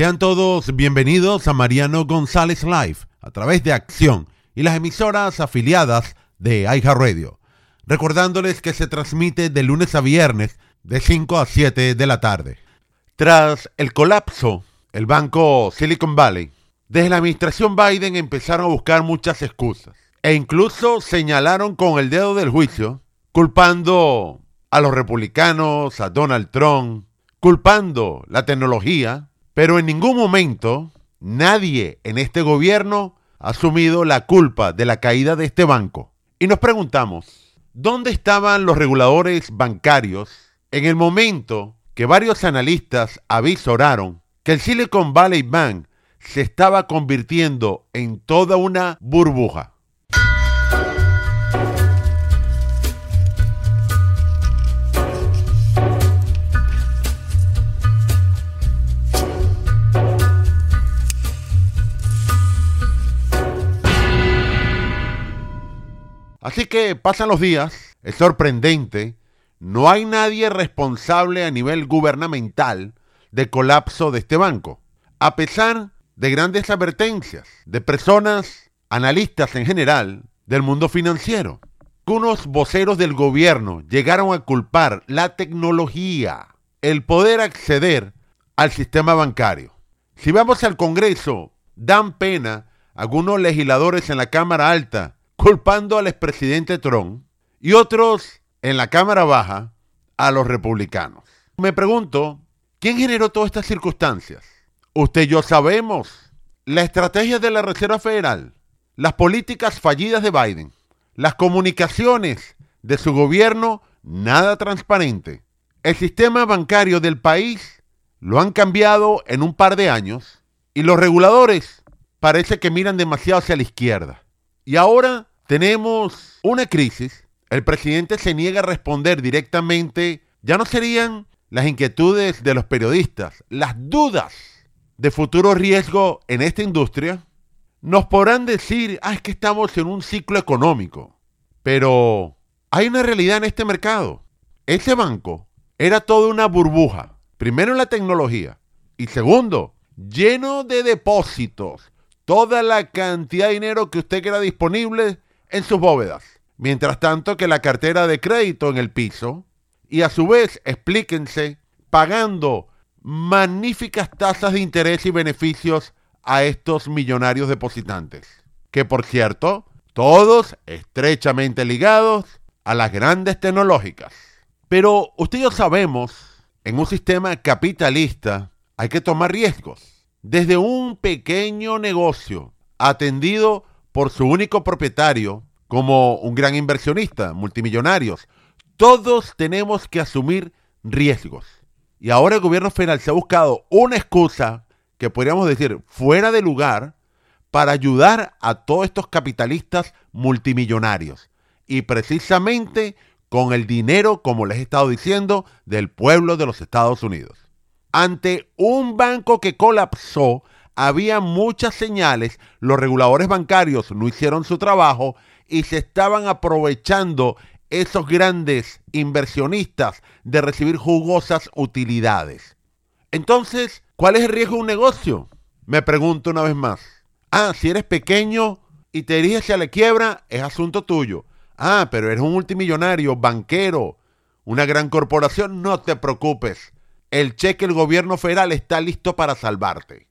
Sean todos bienvenidos a Mariano González Live a través de Acción y las emisoras afiliadas de Radio. Recordándoles que se transmite de lunes a viernes de 5 a 7 de la tarde. Tras el colapso, el banco Silicon Valley, desde la administración Biden empezaron a buscar muchas excusas e incluso señalaron con el dedo del juicio, culpando a los republicanos, a Donald Trump, culpando la tecnología, pero en ningún momento nadie en este gobierno ha asumido la culpa de la caída de este banco. Y nos preguntamos, ¿dónde estaban los reguladores bancarios en el momento que varios analistas avisoraron que el Silicon Valley Bank se estaba convirtiendo en toda una burbuja? Así que pasan los días, es sorprendente, no hay nadie responsable a nivel gubernamental del colapso de este banco, a pesar de grandes advertencias de personas, analistas en general, del mundo financiero. Unos voceros del gobierno llegaron a culpar la tecnología, el poder acceder al sistema bancario. Si vamos al Congreso, dan pena algunos legisladores en la Cámara Alta culpando al expresidente Trump y otros en la Cámara Baja a los republicanos. Me pregunto, ¿quién generó todas estas circunstancias? Usted y yo sabemos la estrategia de la Reserva Federal, las políticas fallidas de Biden, las comunicaciones de su gobierno nada transparente. El sistema bancario del país lo han cambiado en un par de años y los reguladores parece que miran demasiado hacia la izquierda. Y ahora tenemos una crisis, el presidente se niega a responder directamente, ya no serían las inquietudes de los periodistas, las dudas de futuro riesgo en esta industria, nos podrán decir, ah, es que estamos en un ciclo económico. Pero hay una realidad en este mercado. Ese banco era toda una burbuja. Primero en la tecnología y segundo, lleno de depósitos. Toda la cantidad de dinero que usted quiera disponible en sus bóvedas. Mientras tanto que la cartera de crédito en el piso y a su vez explíquense pagando magníficas tasas de interés y beneficios a estos millonarios depositantes. Que por cierto, todos estrechamente ligados a las grandes tecnológicas. Pero usted y yo sabemos, en un sistema capitalista hay que tomar riesgos. Desde un pequeño negocio atendido por su único propietario como un gran inversionista, multimillonarios. Todos tenemos que asumir riesgos. Y ahora el gobierno federal se ha buscado una excusa que podríamos decir fuera de lugar para ayudar a todos estos capitalistas multimillonarios. Y precisamente con el dinero, como les he estado diciendo, del pueblo de los Estados Unidos. Ante un banco que colapsó, había muchas señales, los reguladores bancarios no hicieron su trabajo y se estaban aprovechando esos grandes inversionistas de recibir jugosas utilidades. Entonces, ¿cuál es el riesgo de un negocio? Me pregunto una vez más. Ah, si eres pequeño y te diriges a la quiebra, es asunto tuyo. Ah, pero eres un multimillonario, banquero, una gran corporación, no te preocupes. El cheque del gobierno federal está listo para salvarte.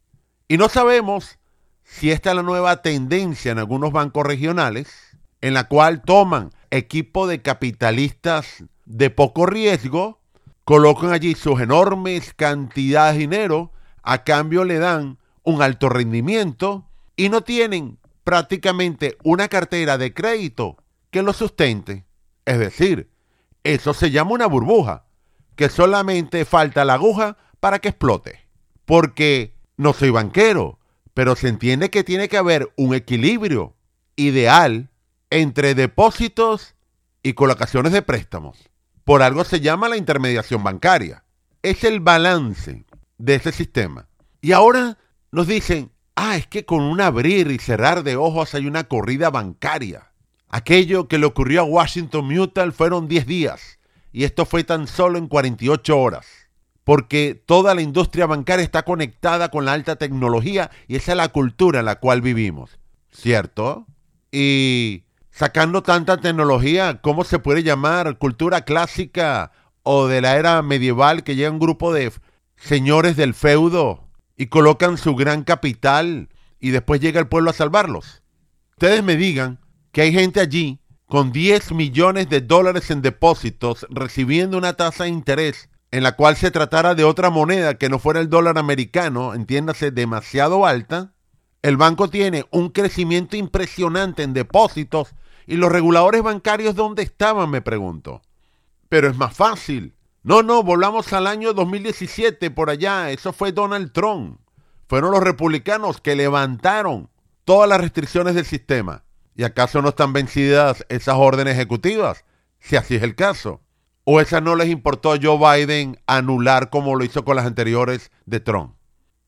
Y no sabemos si esta es la nueva tendencia en algunos bancos regionales, en la cual toman equipo de capitalistas de poco riesgo, colocan allí sus enormes cantidades de dinero, a cambio le dan un alto rendimiento y no tienen prácticamente una cartera de crédito que lo sustente. Es decir, eso se llama una burbuja, que solamente falta la aguja para que explote. Porque no soy banquero, pero se entiende que tiene que haber un equilibrio ideal entre depósitos y colocaciones de préstamos. Por algo se llama la intermediación bancaria. Es el balance de ese sistema. Y ahora nos dicen, ah, es que con un abrir y cerrar de ojos hay una corrida bancaria. Aquello que le ocurrió a Washington Mutual fueron 10 días y esto fue tan solo en 48 horas. Porque toda la industria bancaria está conectada con la alta tecnología y esa es la cultura en la cual vivimos, ¿cierto? Y sacando tanta tecnología, ¿cómo se puede llamar cultura clásica o de la era medieval que llega un grupo de señores del feudo y colocan su gran capital y después llega el pueblo a salvarlos? Ustedes me digan que hay gente allí con 10 millones de dólares en depósitos recibiendo una tasa de interés en la cual se tratara de otra moneda que no fuera el dólar americano, entiéndase, demasiado alta, el banco tiene un crecimiento impresionante en depósitos y los reguladores bancarios dónde estaban, me pregunto. Pero es más fácil. No, no, volvamos al año 2017 por allá, eso fue Donald Trump. Fueron los republicanos que levantaron todas las restricciones del sistema. ¿Y acaso no están vencidas esas órdenes ejecutivas? Si así es el caso. ¿O esa no les importó a Joe Biden anular como lo hizo con las anteriores de Trump?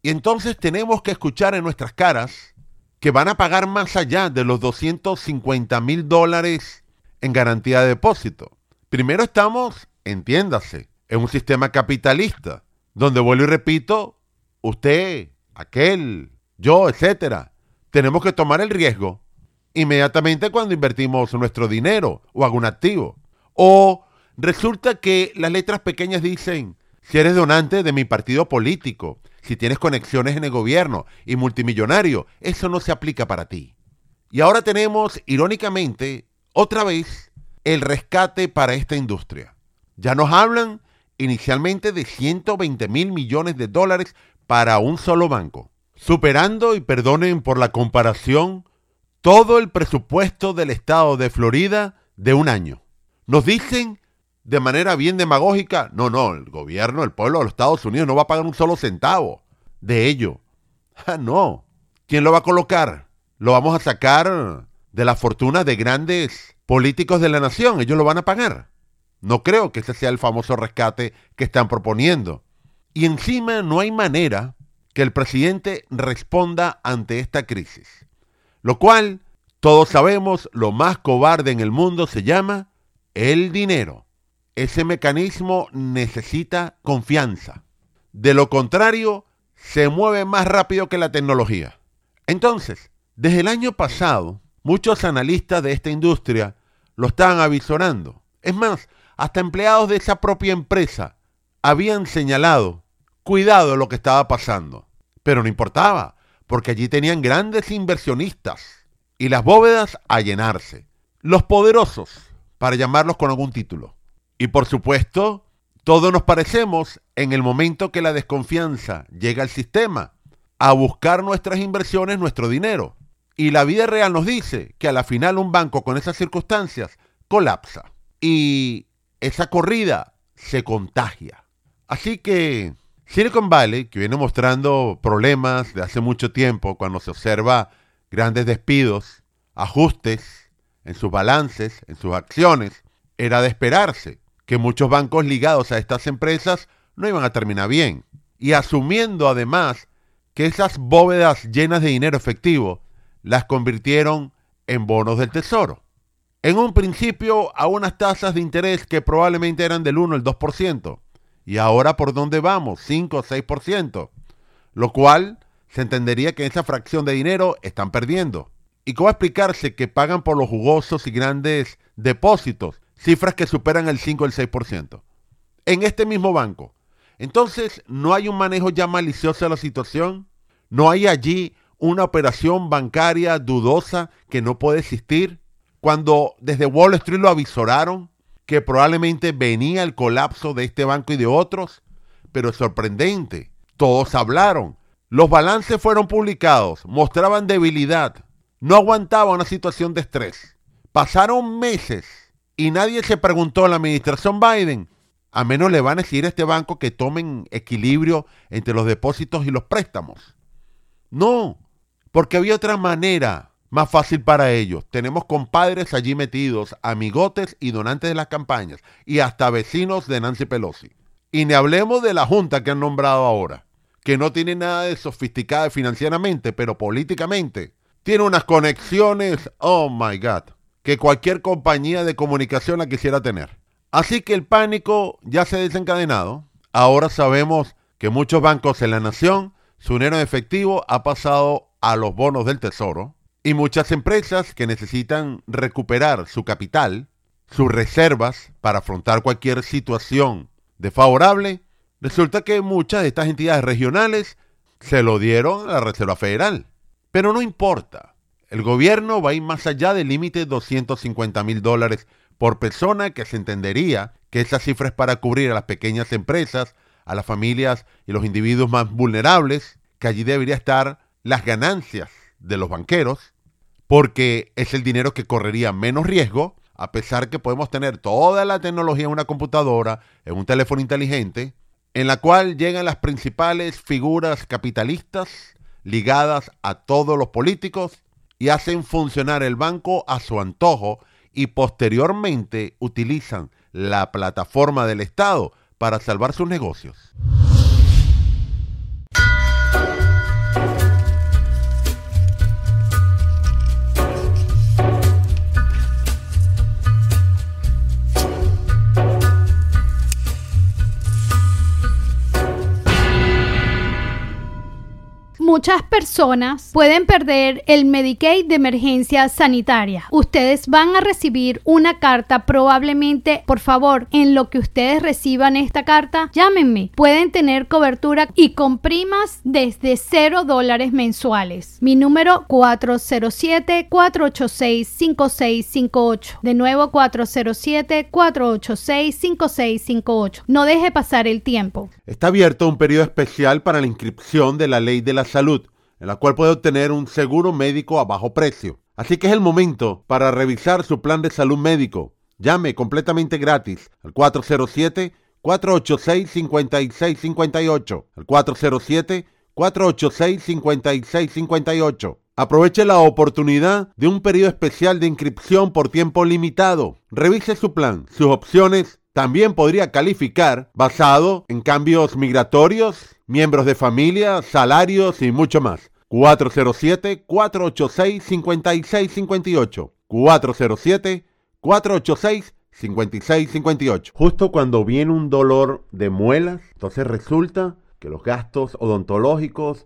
Y entonces tenemos que escuchar en nuestras caras que van a pagar más allá de los 250 mil dólares en garantía de depósito. Primero estamos, entiéndase, en un sistema capitalista, donde vuelvo y repito, usted, aquel, yo, etcétera, tenemos que tomar el riesgo inmediatamente cuando invertimos nuestro dinero o algún activo. O Resulta que las letras pequeñas dicen, si eres donante de mi partido político, si tienes conexiones en el gobierno y multimillonario, eso no se aplica para ti. Y ahora tenemos, irónicamente, otra vez el rescate para esta industria. Ya nos hablan inicialmente de 120 mil millones de dólares para un solo banco, superando, y perdonen por la comparación, todo el presupuesto del estado de Florida de un año. Nos dicen de manera bien demagógica, no, no, el gobierno, el pueblo de los Estados Unidos no va a pagar un solo centavo de ello. Ah, no. ¿Quién lo va a colocar? Lo vamos a sacar de la fortuna de grandes políticos de la nación. Ellos lo van a pagar. No creo que ese sea el famoso rescate que están proponiendo. Y encima no hay manera que el presidente responda ante esta crisis. Lo cual, todos sabemos, lo más cobarde en el mundo se llama el dinero ese mecanismo necesita confianza. De lo contrario, se mueve más rápido que la tecnología. Entonces, desde el año pasado, muchos analistas de esta industria lo estaban avisorando. Es más, hasta empleados de esa propia empresa habían señalado, cuidado lo que estaba pasando. Pero no importaba, porque allí tenían grandes inversionistas y las bóvedas a llenarse. Los poderosos, para llamarlos con algún título. Y por supuesto, todos nos parecemos en el momento que la desconfianza llega al sistema a buscar nuestras inversiones, nuestro dinero. Y la vida real nos dice que a la final un banco con esas circunstancias colapsa. Y esa corrida se contagia. Así que Silicon Valley, que viene mostrando problemas de hace mucho tiempo cuando se observa grandes despidos, ajustes en sus balances, en sus acciones, era de esperarse que muchos bancos ligados a estas empresas no iban a terminar bien. Y asumiendo además que esas bóvedas llenas de dinero efectivo las convirtieron en bonos del tesoro. En un principio a unas tasas de interés que probablemente eran del 1 al 2%. Y ahora por dónde vamos? 5 o 6%. Lo cual se entendería que esa fracción de dinero están perdiendo. ¿Y cómo explicarse que pagan por los jugosos y grandes depósitos cifras que superan el 5 o el 6%. En este mismo banco. Entonces, ¿no hay un manejo ya malicioso de la situación? ¿No hay allí una operación bancaria dudosa que no puede existir? Cuando desde Wall Street lo avisoraron que probablemente venía el colapso de este banco y de otros, pero es sorprendente, todos hablaron, los balances fueron publicados, mostraban debilidad, no aguantaba una situación de estrés. Pasaron meses y nadie se preguntó a la administración Biden, a menos le van a decir a este banco que tomen equilibrio entre los depósitos y los préstamos. No, porque había otra manera más fácil para ellos. Tenemos compadres allí metidos, amigotes y donantes de las campañas, y hasta vecinos de Nancy Pelosi. Y ni hablemos de la junta que han nombrado ahora, que no tiene nada de sofisticada financieramente, pero políticamente tiene unas conexiones, oh my God que cualquier compañía de comunicación la quisiera tener. Así que el pánico ya se ha desencadenado. Ahora sabemos que muchos bancos en la nación, su dinero en efectivo ha pasado a los bonos del tesoro y muchas empresas que necesitan recuperar su capital, sus reservas para afrontar cualquier situación desfavorable, resulta que muchas de estas entidades regionales se lo dieron a la Reserva Federal. Pero no importa, el gobierno va a ir más allá del límite de 250 mil dólares por persona que se entendería que esa cifra es para cubrir a las pequeñas empresas, a las familias y los individuos más vulnerables, que allí debería estar las ganancias de los banqueros, porque es el dinero que correría menos riesgo, a pesar que podemos tener toda la tecnología en una computadora, en un teléfono inteligente, en la cual llegan las principales figuras capitalistas ligadas a todos los políticos y hacen funcionar el banco a su antojo y posteriormente utilizan la plataforma del Estado para salvar sus negocios. Muchas personas pueden perder el Medicaid de emergencia sanitaria. Ustedes van a recibir una carta probablemente, por favor, en lo que ustedes reciban esta carta, llámenme. Pueden tener cobertura y con primas desde 0 dólares mensuales. Mi número 407-486-5658. De nuevo 407-486-5658. No deje pasar el tiempo. Está abierto un periodo especial para la inscripción de la ley de la salud en la cual puede obtener un seguro médico a bajo precio. Así que es el momento para revisar su plan de salud médico. Llame completamente gratis al 407-486-5658. Al 407-486-5658. Aproveche la oportunidad de un periodo especial de inscripción por tiempo limitado. Revise su plan, sus opciones. También podría calificar basado en cambios migratorios, miembros de familia, salarios y mucho más. 407-486-5658. 407-486-5658. Justo cuando viene un dolor de muelas, entonces resulta que los gastos odontológicos